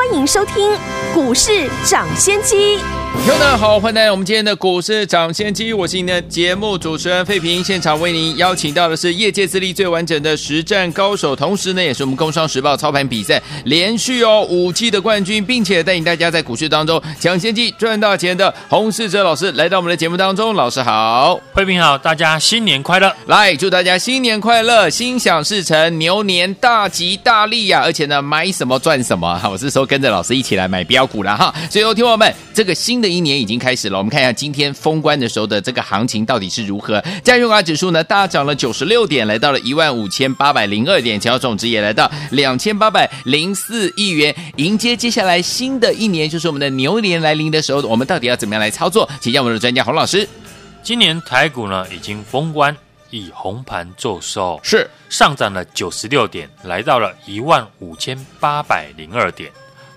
欢迎收听股市涨先机。听众们好，欢迎来到我们今天的股市抢先机，我是您的节目主持人费平。现场为您邀请到的是业界资历最完整的实战高手，同时呢，也是我们工商时报操盘比赛连续哦五季的冠军，并且带领大家在股市当中抢先机赚大钱的洪世哲老师来到我们的节目当中。老师好，费平好，大家新年快乐！来祝大家新年快乐，心想事成，牛年大吉大利呀、啊！而且呢，买什么赚什么，我是说跟着老师一起来买标股了哈。所以，有听友们，这个新的一年已经开始了，我们看一下今天封关的时候的这个行情到底是如何。加权指数呢大涨了九十六点，来到了一万五千八百零二点，成交总值也来到两千八百零四亿元。迎接接下来新的一年，就是我们的牛年来临的时候，我们到底要怎么样来操作？请教我们的专家洪老师。今年台股呢已经封关，以红盘作收，是上涨了九十六点，来到了一万五千八百零二点。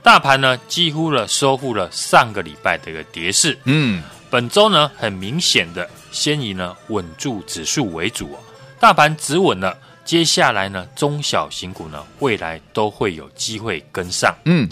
大盘呢，几乎了收复了上个礼拜的一个跌势。嗯，本周呢，很明显的先以呢稳住指数为主哦。大盘止稳了，接下来呢，中小型股呢，未来都会有机会跟上。嗯，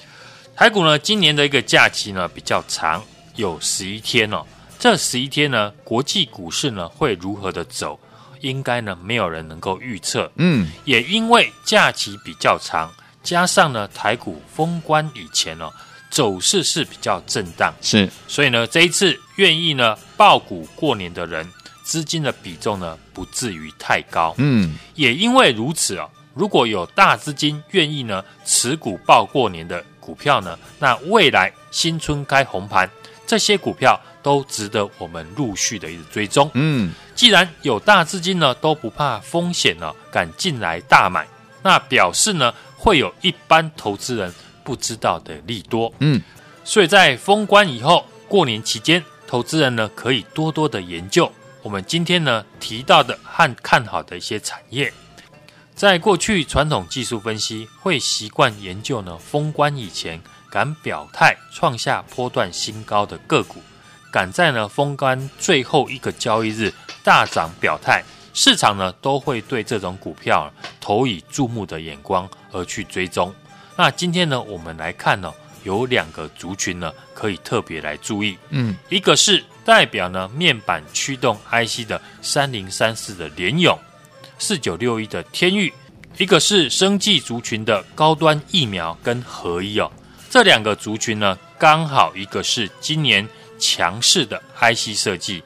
台股呢，今年的一个假期呢比较长，有十一天哦。这十一天呢，国际股市呢会如何的走，应该呢没有人能够预测。嗯，也因为假期比较长。加上呢，台股封关以前呢、哦，走势是比较震荡，是，所以呢，这一次愿意呢爆股过年的人，资金的比重呢不至于太高，嗯，也因为如此啊、哦，如果有大资金愿意呢持股爆过年的股票呢，那未来新春开红盘，这些股票都值得我们陆续的一直追踪，嗯，既然有大资金呢都不怕风险呢，敢进来大买，那表示呢。会有一般投资人不知道的利多，嗯，所以在封关以后，过年期间，投资人呢可以多多的研究我们今天呢提到的和看好的一些产业。在过去，传统技术分析会习惯研究呢封关以前敢表态创下波段新高的个股，敢在呢封关最后一个交易日大涨表态。市场呢都会对这种股票投以注目的眼光而去追踪。那今天呢，我们来看呢，有两个族群呢可以特别来注意。嗯，一个是代表呢面板驱动 IC 的三零三四的联勇，四九六一的天域，一个是生技族群的高端疫苗跟合一哦。这两个族群呢，刚好一个是今年强势的 IC 设计。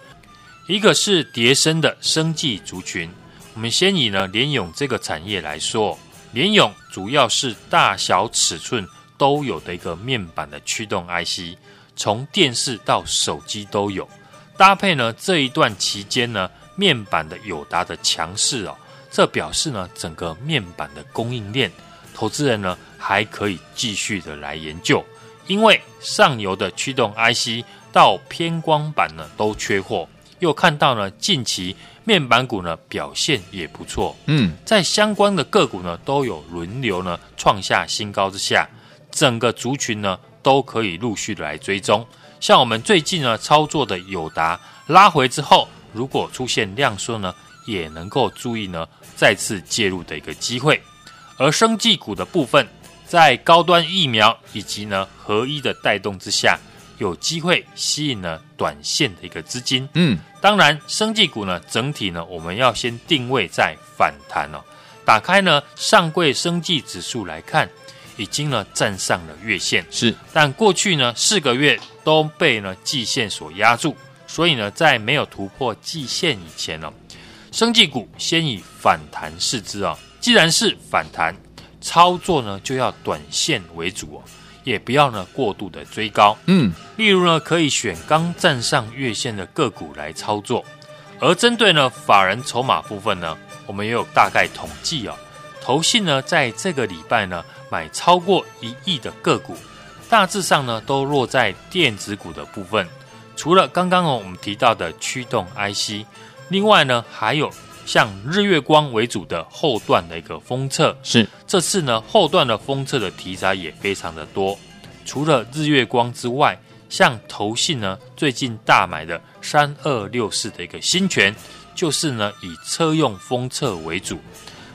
一个是跌深的生技族群，我们先以呢联咏这个产业来说，联咏主要是大小尺寸都有的一个面板的驱动 IC，从电视到手机都有，搭配呢这一段期间呢面板的友达的强势哦，这表示呢整个面板的供应链，投资人呢还可以继续的来研究，因为上游的驱动 IC 到偏光板呢都缺货。又看到呢，近期面板股呢表现也不错，嗯，在相关的个股呢都有轮流呢创下新高之下，整个族群呢都可以陆续的来追踪。像我们最近呢操作的友达拉回之后，如果出现量缩呢，也能够注意呢再次介入的一个机会。而生技股的部分，在高端疫苗以及呢合一的带动之下。有机会吸引了短线的一个资金，嗯，当然，生技股呢，整体呢，我们要先定位在反弹哦。打开呢上柜生技指数来看，已经呢站上了月线，是，但过去呢四个月都被呢季线所压住，所以呢在没有突破季线以前呢、哦，生技股先以反弹视之哦。既然是反弹，操作呢就要短线为主哦。也不要呢过度的追高，嗯，例如呢可以选刚站上月线的个股来操作，而针对呢法人筹码部分呢，我们也有大概统计哦，投信呢在这个礼拜呢买超过一亿的个股，大致上呢都落在电子股的部分，除了刚刚哦我们提到的驱动 IC，另外呢还有像日月光为主的后段的一个封测，是这次呢后段的封测的题材也非常的多。除了日月光之外，像投信呢最近大买的三二六四的一个新权，就是呢以车用封测为主。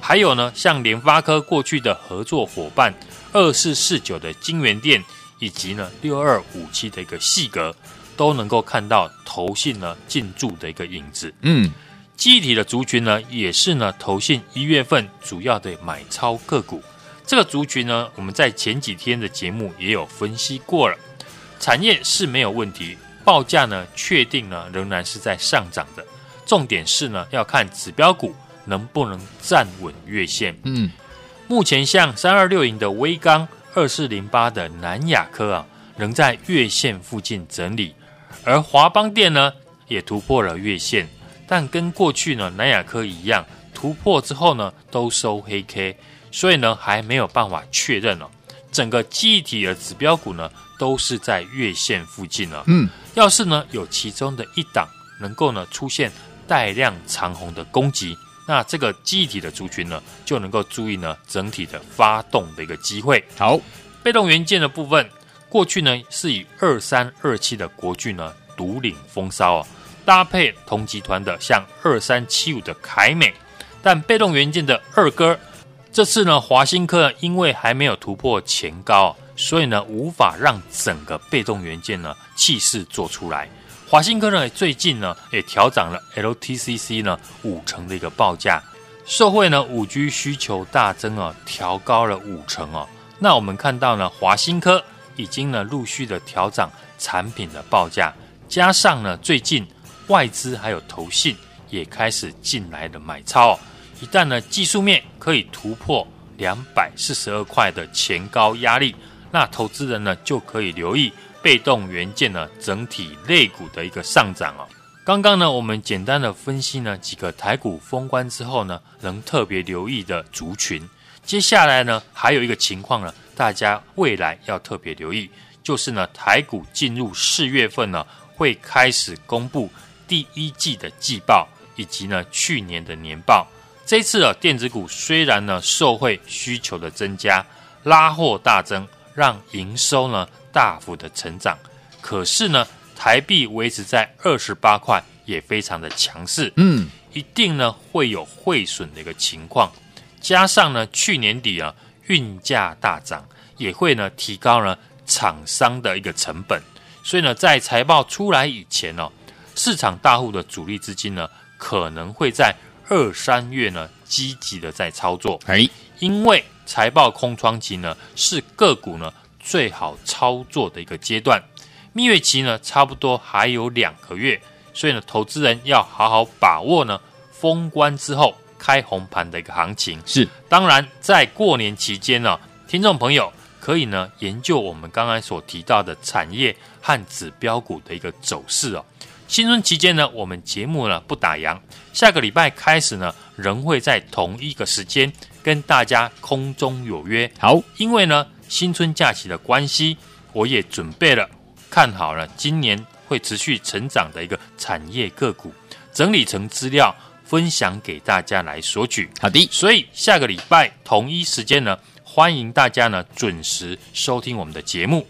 还有呢像联发科过去的合作伙伴二四四九的晶圆店，以及呢六二五七的一个细格，都能够看到投信呢进驻的一个影子。嗯。记忆体的族群呢，也是呢投信一月份主要的买超个股。这个族群呢，我们在前几天的节目也有分析过了。产业是没有问题，报价呢确定呢仍然是在上涨的。重点是呢要看指标股能不能站稳月线。嗯，目前像三二六零的威刚、二四零八的南亚科啊，仍在月线附近整理，而华邦电呢也突破了月线。但跟过去呢南亚科一样，突破之后呢都收黑 K，所以呢还没有办法确认哦。整个记忆体的指标股呢都是在月线附近了。嗯，要是呢有其中的一档能够呢出现带量长红的攻击，那这个记忆体的族群呢就能够注意呢整体的发动的一个机会。好，被动元件的部分，过去呢是以二三二七的国巨呢独领风骚哦。搭配同集团的像二三七五的凯美，但被动元件的二哥，这次呢华新科因为还没有突破前高，所以呢无法让整个被动元件呢气势做出来。华新科呢最近呢也调涨了 LTCC 呢五成的一个报价，社会呢五 G 需求大增啊，调高了五成哦。那我们看到呢华新科已经呢陆续的调涨产品的报价，加上呢最近。外资还有投信也开始进来的买超，一旦呢技术面可以突破两百四十二块的前高压力，那投资人呢就可以留意被动元件呢整体类股的一个上涨哦。刚刚呢我们简单的分析呢几个台股封关之后呢能特别留意的族群，接下来呢还有一个情况呢大家未来要特别留意，就是呢台股进入四月份呢会开始公布。第一季的季报以及呢去年的年报，这一次啊电子股虽然呢受惠需求的增加，拉货大增，让营收呢大幅的成长，可是呢台币维持在二十八块，也非常的强势，嗯，一定呢会有汇损的一个情况，加上呢去年底啊运价大涨，也会呢提高呢厂商的一个成本，所以呢在财报出来以前哦。市场大户的主力资金呢，可能会在二三月呢积极的在操作，哎，因为财报空窗期呢是个股呢最好操作的一个阶段，蜜月期呢差不多还有两个月，所以呢投资人要好好把握呢封关之后开红盘的一个行情。是，当然在过年期间呢，听众朋友可以呢研究我们刚才所提到的产业和指标股的一个走势哦。新春期间呢，我们节目呢不打烊，下个礼拜开始呢，仍会在同一个时间跟大家空中有约。好，因为呢新春假期的关系，我也准备了看好了今年会持续成长的一个产业个股，整理成资料分享给大家来索取。好的，所以下个礼拜同一时间呢，欢迎大家呢准时收听我们的节目。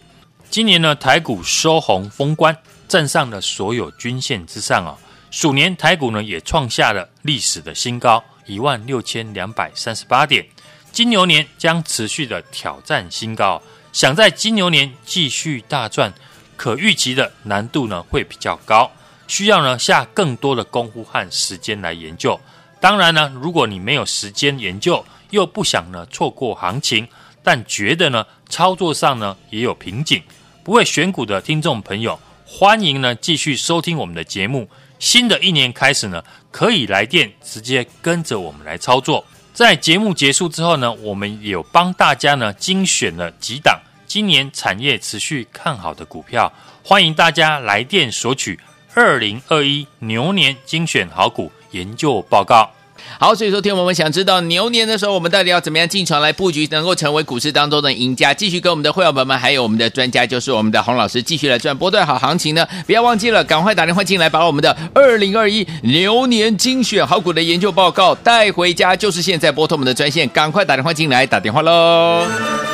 今年呢台股收红封关。站上了所有均线之上啊！鼠年台股呢也创下了历史的新高，一万六千两百三十八点。金牛年将持续的挑战新高，想在金牛年继续大赚，可预期的难度呢会比较高，需要呢下更多的功夫和时间来研究。当然呢，如果你没有时间研究，又不想呢错过行情，但觉得呢操作上呢也有瓶颈，不会选股的听众朋友。欢迎呢，继续收听我们的节目。新的一年开始呢，可以来电直接跟着我们来操作。在节目结束之后呢，我们有帮大家呢精选了几档今年产业持续看好的股票，欢迎大家来电索取二零二一牛年精选好股研究报告。好，所以说，天我们想知道牛年的时候，我们到底要怎么样进场来布局，能够成为股市当中的赢家，继续跟我们的会员朋友们，还有我们的专家，就是我们的洪老师，继续来赚波段好行情呢？不要忘记了，赶快打电话进来，把我们的二零二一牛年精选好股的研究报告带回家，就是现在拨通我们的专线，赶快打电话进来，打电话喽。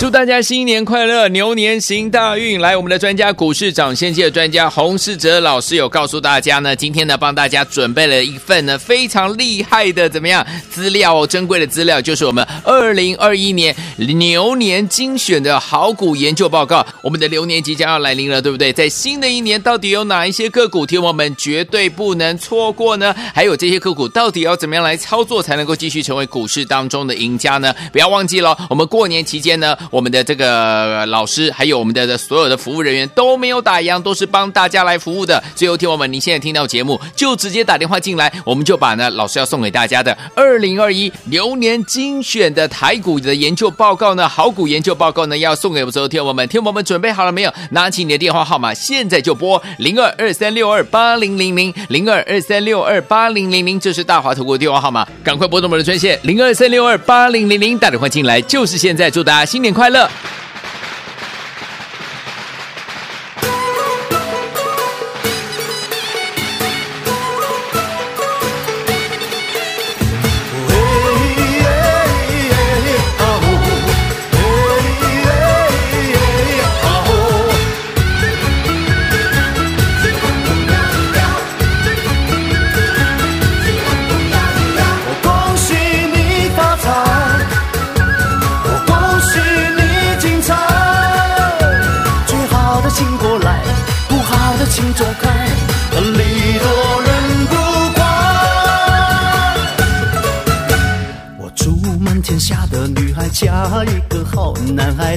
祝大家新年快乐，牛年行大运！来，我们的专家股市长先机的专家洪世哲老师有告诉大家呢，今天呢帮大家准备了一份呢非常厉害的怎么样资料哦，珍贵的资料就是我们二零二一年牛年精选的好股研究报告。我们的牛年即将要来临了，对不对？在新的一年，到底有哪一些个股，听我们绝对不能错过呢？还有这些个股到底要怎么样来操作，才能够继续成为股市当中的赢家呢？不要忘记了，我们过年期间呢。我们的这个老师，还有我们的所有的服务人员都没有打烊，都是帮大家来服务的。最后，听我们，您现在听到节目，就直接打电话进来，我们就把呢老师要送给大家的二零二一牛年精选的台股的研究报告呢，好股研究报告呢，要送给我们所有听我们。听我们准备好了没有？拿起你的电话号码，现在就拨零二二三六二八零零零零二二三六二八零零零，这是大华投顾的电话号码，赶快拨动我们的专线零二三六二八零零零，打电话进来就是现在。祝大家新年快快乐。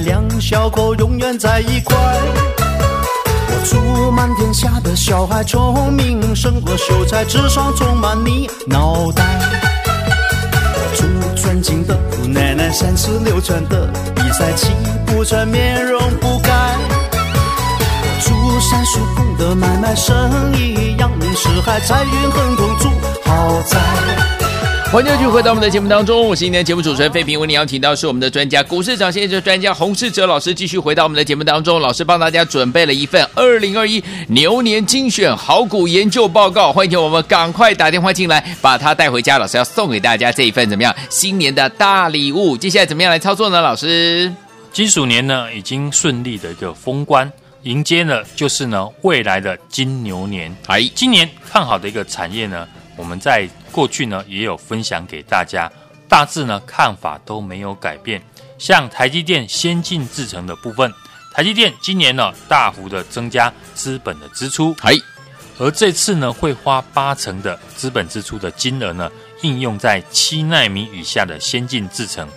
两小口永远在一块。我祝满天下的小孩聪明胜过秀才，智商充满你脑袋。我祝尊敬的姑奶奶三十六转的比赛气不喘，面容不改。我祝三叔公的买卖生意扬名四海，财运亨通住豪宅。欢迎继续回到我们的节目当中，我是今天的节目主持人费平，为您邀请到是我们的专家股市涨先机专家洪世哲老师，继续回到我们的节目当中，老师帮大家准备了一份二零二一牛年精选好股研究报告，欢迎听我们赶快打电话进来，把它带回家，老师要送给大家这一份怎么样新年的大礼物？接下来怎么样来操作呢？老师，金鼠年呢已经顺利的一个封关，迎接了就是呢未来的金牛年，哎，今年看好的一个产业呢，我们在。过去呢也有分享给大家，大致呢看法都没有改变。像台积电先进制程的部分，台积电今年呢大幅的增加资本的支出，哎，而这次呢会花八成的资本支出的金额呢应用在七纳米以下的先进制程。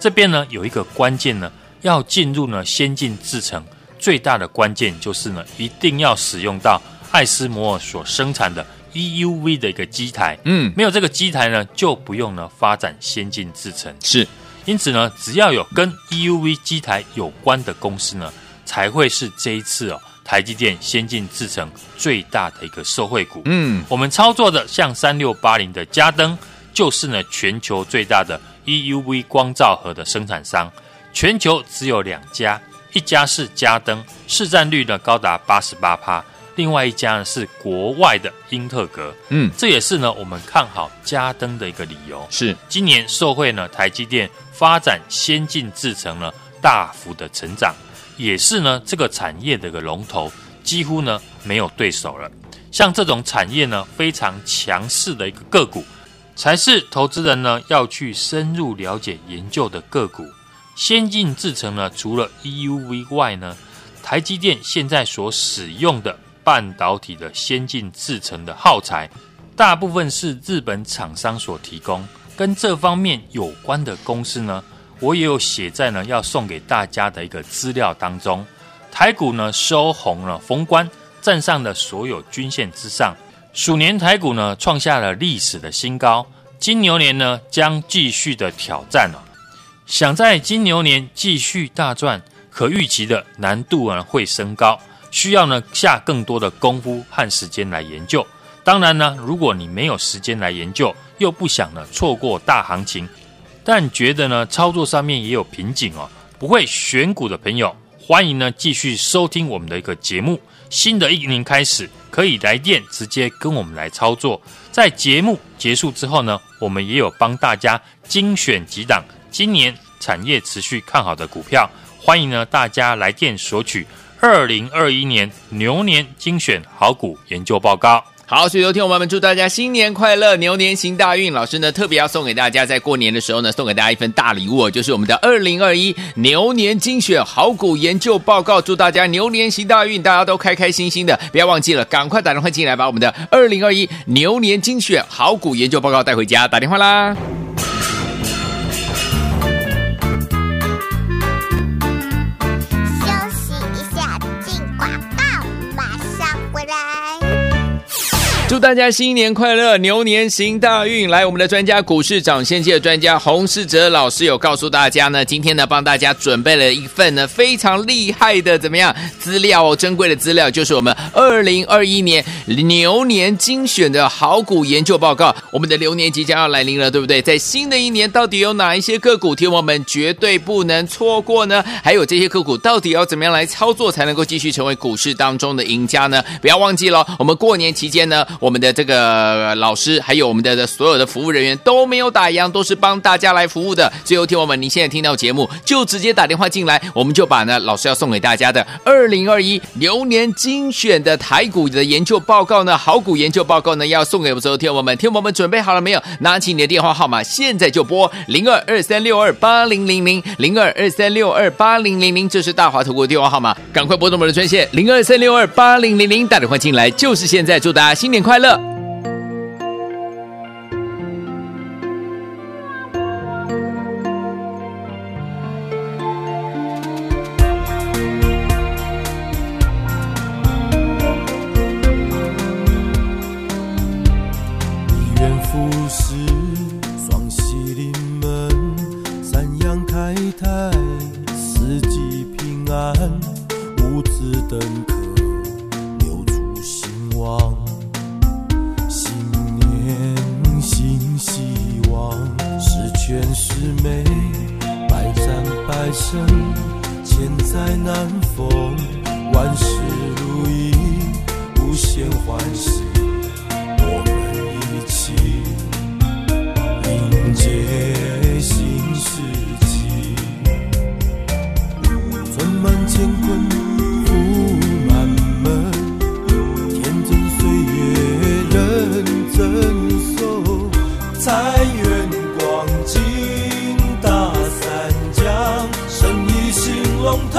这边呢有一个关键呢，要进入呢先进制程，最大的关键就是呢一定要使用到艾斯摩尔所生产的。EUV 的一个机台，嗯，没有这个机台呢，就不用呢发展先进制程。是，因此呢，只要有跟 EUV 机台有关的公司呢，才会是这一次哦台积电先进制程最大的一个受惠股。嗯，我们操作的像三六八零的嘉登，就是呢全球最大的 EUV 光照盒的生产商，全球只有两家，一家是嘉登，市占率呢高达八十八趴。另外一家呢是国外的英特格，嗯，这也是呢我们看好嘉登的一个理由。是今年受惠呢台积电发展先进制程呢大幅的成长，也是呢这个产业的一个龙头，几乎呢没有对手了。像这种产业呢非常强势的一个个股，才是投资人呢要去深入了解研究的个股。先进制程呢除了 EUV 外呢，台积电现在所使用的。半导体的先进制程的耗材，大部分是日本厂商所提供。跟这方面有关的公司呢，我也有写在呢要送给大家的一个资料当中。台股呢收红了，封关站上了所有均线之上。鼠年台股呢创下了历史的新高，金牛年呢将继续的挑战了。想在金牛年继续大赚，可预期的难度呢会升高，需要呢下更多的功夫和时间来研究。当然呢，如果你没有时间来研究，又不想呢错过大行情，但觉得呢操作上面也有瓶颈哦，不会选股的朋友，欢迎呢继续收听我们的一个节目。新的一年开始，可以来电直接跟我们来操作。在节目结束之后呢，我们也有帮大家精选几档今年产业持续看好的股票，欢迎呢大家来电索取二零二一年牛年精选好股研究报告。好，所以有听我们祝大家新年快乐，牛年行大运。老师呢特别要送给大家，在过年的时候呢，送给大家一份大礼物，就是我们的二零二一牛年精选好股研究报告。祝大家牛年行大运，大家都开开心心的。不要忘记了，赶快打电话进来，把我们的二零二一牛年精选好股研究报告带回家。打电话啦！祝大家新年快乐，牛年行大运！来，我们的专家股市长先机的专家洪世哲老师有告诉大家呢，今天呢帮大家准备了一份呢非常厉害的怎么样资料哦，珍贵的资料，就是我们二零二一年牛年精选的好股研究报告。我们的牛年即将要来临了，对不对？在新的一年，到底有哪一些个股，听我们绝对不能错过呢？还有这些个股到底要怎么样来操作，才能够继续成为股市当中的赢家呢？不要忘记了，我们过年期间呢。我们的这个老师，还有我们的所有的服务人员都没有打烊，都是帮大家来服务的。最后，听我们，你现在听到节目，就直接打电话进来，我们就把呢老师要送给大家的二零二一牛年精选的台股的研究报告呢，好股研究报告呢，要送给我们所有听我们。听我们准备好了没有？拿起你的电话号码，现在就拨零二二三六二八零零零零二二三六二八零零零，这是大华投顾的电话号码，赶快拨通我们的专线零二三六二八零零零，打电话进来就是现在。祝大家新年快快乐。你愿服侍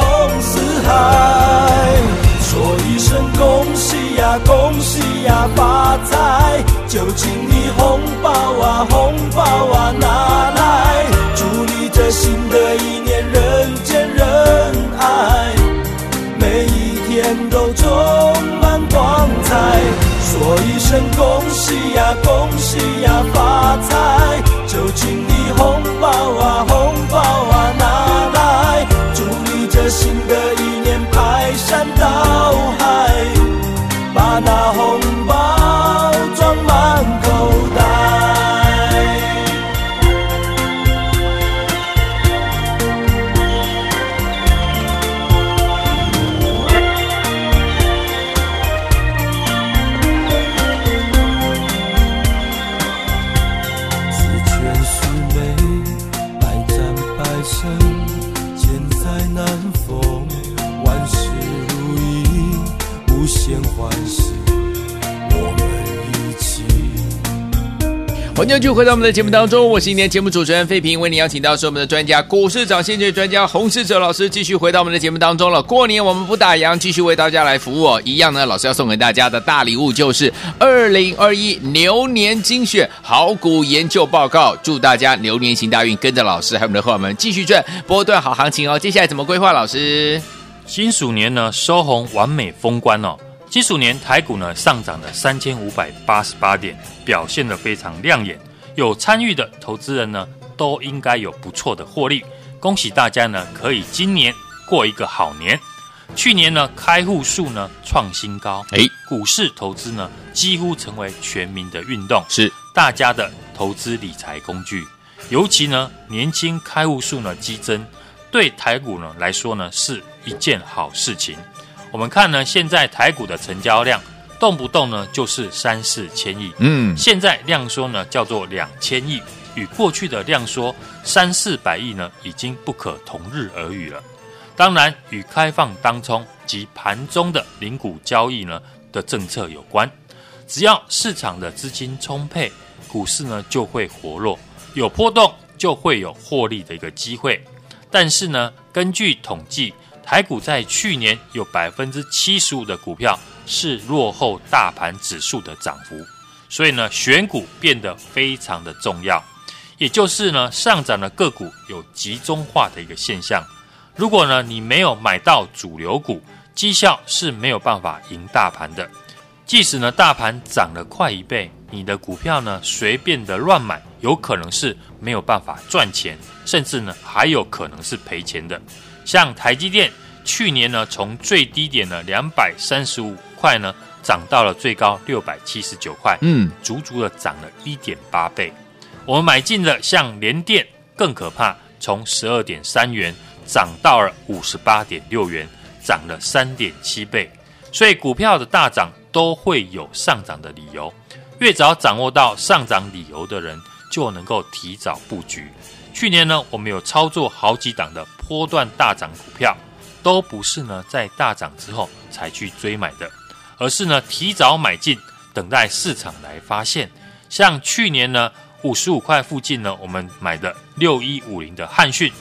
红四海说一声恭喜呀恭喜呀发财就请你红包啊红包啊拿来。祝你这新的一年人见人爱每一天都充满光彩说一声恭喜呀恭喜呀发财就请欢迎继续回到我们的节目当中，我是今天节目主持人费平，为您邀请到是我们的专家股市涨先机专家洪世哲老师，继续回到我们的节目当中了。过年我们不打烊，继续为大家来服务哦。一样呢，老师要送给大家的大礼物就是二零二一牛年精选好股研究报告，祝大家牛年行大运，跟着老师还有我们的伙伴们继续赚波段好行情哦。接下来怎么规划？老师，辛鼠年呢收红完美封关哦。金属年台股呢上涨了三千五百八十八点，表现得非常亮眼，有参与的投资人呢，都应该有不错的获利。恭喜大家呢，可以今年过一个好年。去年呢，开户数呢创新高，哎，股市投资呢几乎成为全民的运动，是大家的投资理财工具。尤其呢，年轻开户数呢激增，对台股呢来说呢是一件好事情。我们看呢，现在台股的成交量动不动呢就是三四千亿，嗯，现在量缩呢叫做两千亿，与过去的量缩三四百亿呢已经不可同日而语了。当然，与开放当冲及盘中的零股交易呢的政策有关。只要市场的资金充沛，股市呢就会活络，有波动就会有获利的一个机会。但是呢，根据统计，台股在去年有百分之七十五的股票是落后大盘指数的涨幅，所以呢，选股变得非常的重要。也就是呢，上涨的个股有集中化的一个现象。如果呢，你没有买到主流股，绩效是没有办法赢大盘的。即使呢，大盘涨了快一倍，你的股票呢随便的乱买，有可能是没有办法赚钱，甚至呢还有可能是赔钱的。像台积电去年呢，从最低点呢两百三十五块呢，涨到了最高六百七十九块，嗯，足足的涨了一点八倍。我们买进了像联电更可怕，从十二点三元。涨到了五十八点六元，涨了三点七倍。所以股票的大涨都会有上涨的理由，越早掌握到上涨理由的人，就能够提早布局。去年呢，我们有操作好几档的波段大涨股票，都不是呢在大涨之后才去追买的，而是呢提早买进，等待市场来发现。像去年呢五十五块附近呢，我们买的六一五零的汉讯。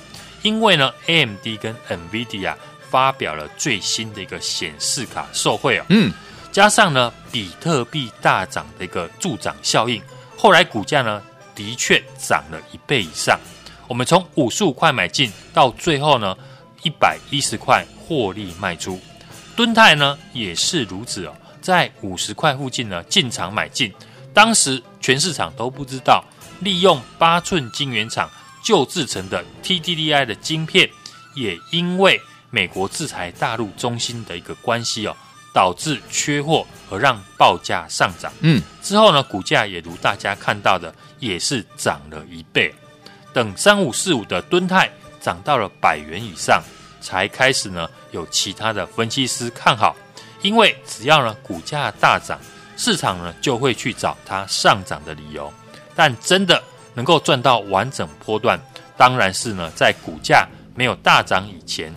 因为呢，AMD 跟 NVIDIA 发表了最新的一个显示卡受惠哦，嗯，加上呢比特币大涨的一个助涨效应，后来股价呢的确涨了一倍以上。我们从五十五块买进，到最后呢一百一十块获利卖出。敦泰呢也是如此哦，在五十块附近呢进场买进，当时全市场都不知道，利用八寸晶圆厂。旧制成的 TDDI 的晶片，也因为美国制裁大陆中心的一个关系哦，导致缺货而让报价上涨。嗯，之后呢，股价也如大家看到的，也是涨了一倍。等三五四五的敦泰涨到了百元以上，才开始呢有其他的分析师看好，因为只要呢股价大涨，市场呢就会去找它上涨的理由。但真的。能够赚到完整波段，当然是呢，在股价没有大涨以前，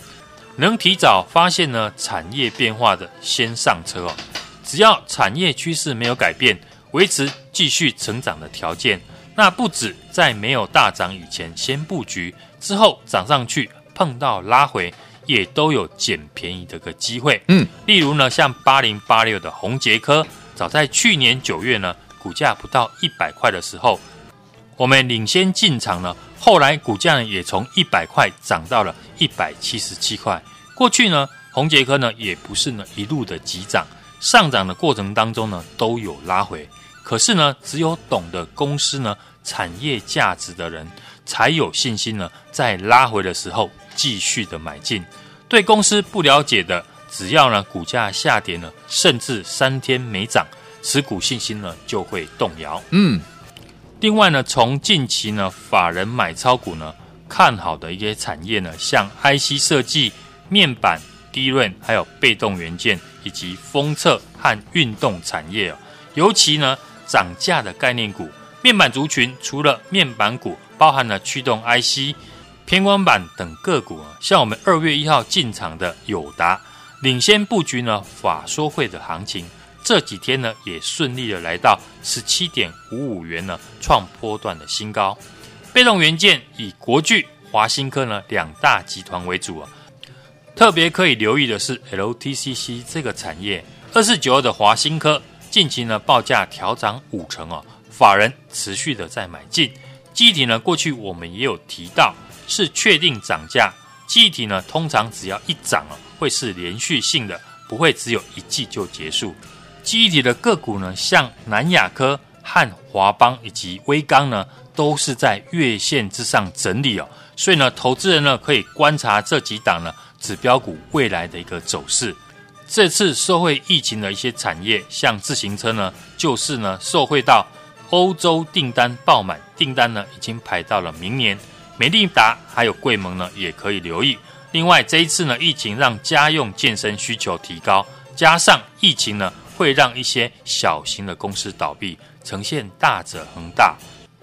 能提早发现呢产业变化的先上车哦。只要产业趋势没有改变，维持继续成长的条件，那不止在没有大涨以前先布局，之后涨上去碰到拉回，也都有捡便宜的个机会。嗯，例如呢，像八零八六的宏捷科，早在去年九月呢，股价不到一百块的时候。我们领先进场呢，后来股价呢也从一百块涨到了一百七十七块。过去呢，宏捷科呢也不是呢一路的急涨，上涨的过程当中呢都有拉回。可是呢，只有懂得公司呢产业价值的人，才有信心呢在拉回的时候继续的买进。对公司不了解的，只要呢股价下跌呢，甚至三天没涨，持股信心呢就会动摇。嗯。另外呢，从近期呢，法人买超股呢看好的一些产业呢，像 IC 设计、面板、DRAM，还有被动元件以及封测和运动产业哦。尤其呢，涨价的概念股，面板族群除了面板股，包含了驱动 IC、偏光板等个股啊。像我们二月一号进场的友达，领先布局呢法说会的行情。这几天呢，也顺利的来到十七点五五元呢，创波段的新高。被动元件以国巨、华新科呢两大集团为主啊。特别可以留意的是 LTCC 这个产业，二四九二的华新科近期呢报价调涨五成哦，法人持续的在买进。记忆体呢，过去我们也有提到是确定涨价，记忆体呢通常只要一涨啊，会是连续性的，不会只有一季就结束。记忆体的个股呢，像南亚科、和华邦以及威刚呢，都是在月线之上整理哦。所以呢，投资人呢可以观察这几档呢指标股未来的一个走势。这次受惠疫情的一些产业，像自行车呢，就是呢受惠到欧洲订单爆满，订单呢已经排到了明年。美利达还有贵盟呢，也可以留意。另外，这一次呢，疫情让家用健身需求提高，加上疫情呢，会让一些小型的公司倒闭，呈现大者恒大。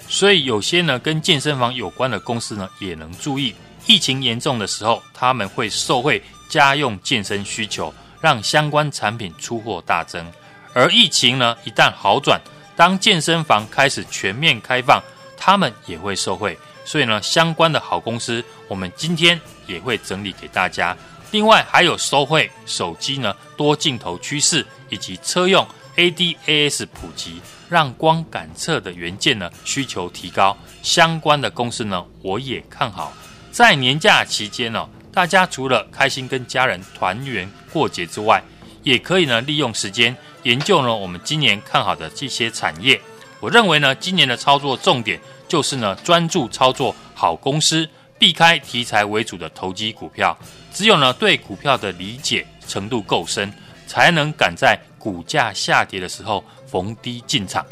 所以，有些呢跟健身房有关的公司呢，也能注意，疫情严重的时候，他们会受惠家用健身需求，让相关产品出货大增。而疫情呢一旦好转，当健身房开始全面开放，他们也会受惠。所以呢，相关的好公司，我们今天也会整理给大家。另外，还有受惠手机呢多镜头趋势，以及车用 ADAS 普及，让光感测的元件呢需求提高。相关的公司呢，我也看好。在年假期间呢，大家除了开心跟家人团圆过节之外，也可以呢利用时间研究呢我们今年看好的这些产业。我认为呢，今年的操作重点。就是呢，专注操作好公司，避开题材为主的投机股票。只有呢，对股票的理解程度够深，才能敢在股价下跌的时候逢低进场，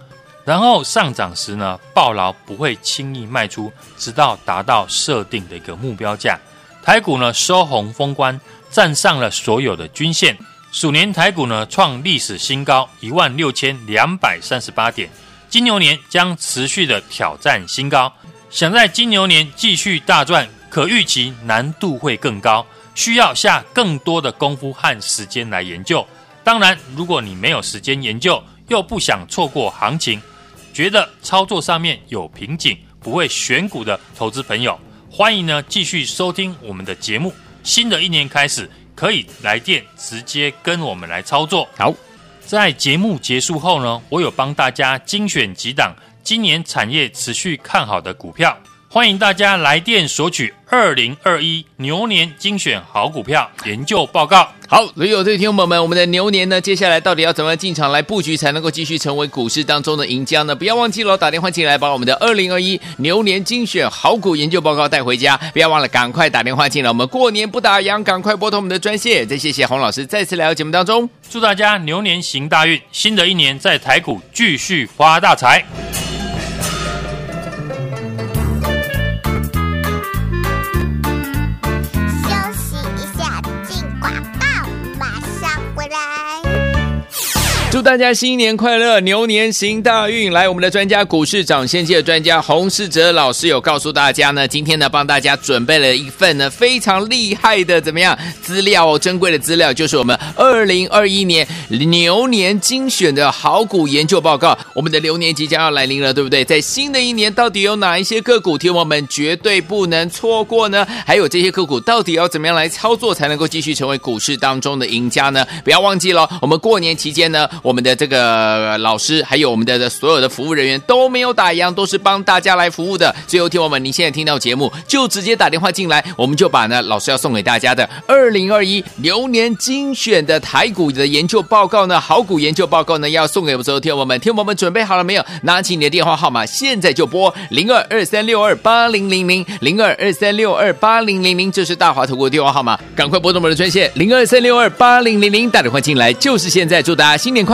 然后上涨时呢，抱牢不会轻易卖出，直到达到设定的一个目标价。台股呢收红封关，站上了所有的均线。鼠年台股呢创历史新高，一万六千两百三十八点。金牛年将持续的挑战新高，想在金牛年继续大赚，可预期难度会更高，需要下更多的功夫和时间来研究。当然，如果你没有时间研究，又不想错过行情，觉得操作上面有瓶颈，不会选股的投资朋友，欢迎呢继续收听我们的节目。新的一年开始，可以来电直接跟我们来操作。好。在节目结束后呢，我有帮大家精选几档今年产业持续看好的股票，欢迎大家来电索取二零二一牛年精选好股票研究报告。好，所有的听众朋友们，我们的牛年呢，接下来到底要怎么进场来布局，才能够继续成为股市当中的赢家呢？不要忘记了打电话进来，把我们的二零二一牛年精选好股研究报告带回家。不要忘了赶快打电话进来，我们过年不打烊，赶快拨通我们的专线。再谢谢洪老师再次来到节目当中，祝大家牛年行大运，新的一年在台股继续发大财。祝大家新年快乐，牛年行大运！来，我们的专家股市长先机的专家洪世哲老师有告诉大家呢，今天呢帮大家准备了一份呢非常厉害的怎么样资料哦，珍贵的资料就是我们二零二一年牛年精选的好股研究报告。我们的牛年即将要来临了，对不对？在新的一年，到底有哪一些个股，听我们绝对不能错过呢？还有这些个股到底要怎么样来操作，才能够继续成为股市当中的赢家呢？不要忘记了，我们过年期间呢。我们的这个老师，还有我们的所有的服务人员都没有打烊，都是帮大家来服务的。最后，听我们，你现在听到节目就直接打电话进来，我们就把呢老师要送给大家的二零二一牛年精选的台股的研究报告呢，好股研究报告呢要送给我们所有听我们，听我们准备好了没有？拿起你的电话号码，现在就拨零二二三六二八零零零零二二三六二八零零零，这是大华投顾的电话号码，赶快拨动我们的专线零二三六二八零零零，打电话进来就是现在，祝大家新年快！